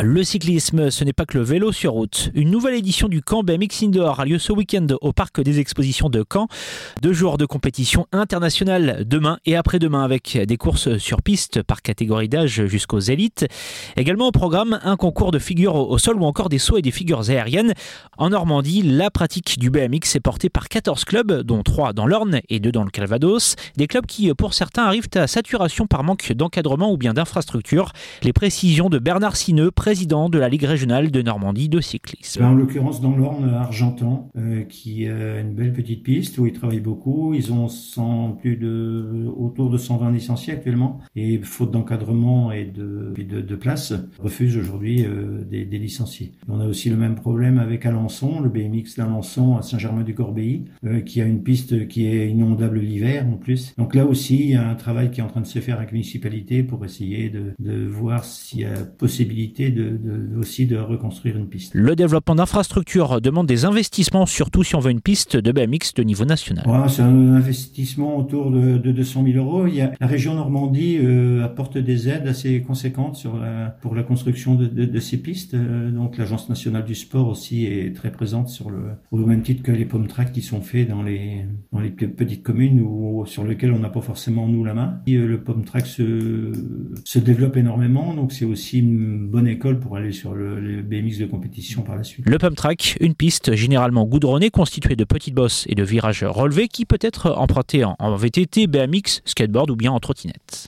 Le cyclisme, ce n'est pas que le vélo sur route. Une nouvelle édition du camp BMX Indoor a lieu ce week-end au parc des expositions de Caen. Deux jours de compétition internationale demain et après-demain avec des courses sur piste par catégorie d'âge jusqu'aux élites. Également au programme un concours de figures au sol ou encore des sauts et des figures aériennes. En Normandie, la pratique du BMX est portée par 14 clubs, dont 3 dans l'Orne et 2 dans le Calvados. Des clubs qui, pour certains, arrivent à saturation par manque d'encadrement ou bien d'infrastructure. Les précisions de Bernard Sineux, président de la Ligue régionale de Normandie de cyclisme. En l'occurrence, dans l'Orne, Argentan, euh, qui a une belle petite piste où ils travaillent beaucoup. Ils ont 100, plus de, autour de 120 licenciés actuellement. Et faute d'encadrement et de, de, de, place, refusent aujourd'hui euh, des, licenciés. On a aussi le même problème avec Alençon, le BMX d'Alençon à Saint-Germain-du-Corbéi, euh, qui a une piste qui est inondable l'hiver en plus. Donc là aussi, il y a un travail qui est en train de se faire avec la municipalité pour essayer de, de voir s'il y a possibilité de, aussi de reconstruire une piste. Le développement d'infrastructures demande des investissements, surtout si on veut une piste de BMX de niveau national. c'est un investissement autour de, de 200 000 euros. Il y a, la région Normandie euh, apporte des aides assez conséquentes sur la, pour la construction de, ces pistes. Euh, donc l'Agence nationale du sport aussi est très présente sur le, au même titre que les pommes tracks qui sont faits dans les, dans les petites communes ou sur lesquelles on n'a pas forcément nous la main. Et, euh, le pomme track se, se développe énormément, donc c'est aussi une bonne école pour aller sur le, BMX de compétition par la suite. Le pump track, une piste généralement goudronnée constituée de petites bosses et de virages relevés qui peut être empruntée en VTT, BMX, skateboard ou bien en trottinette.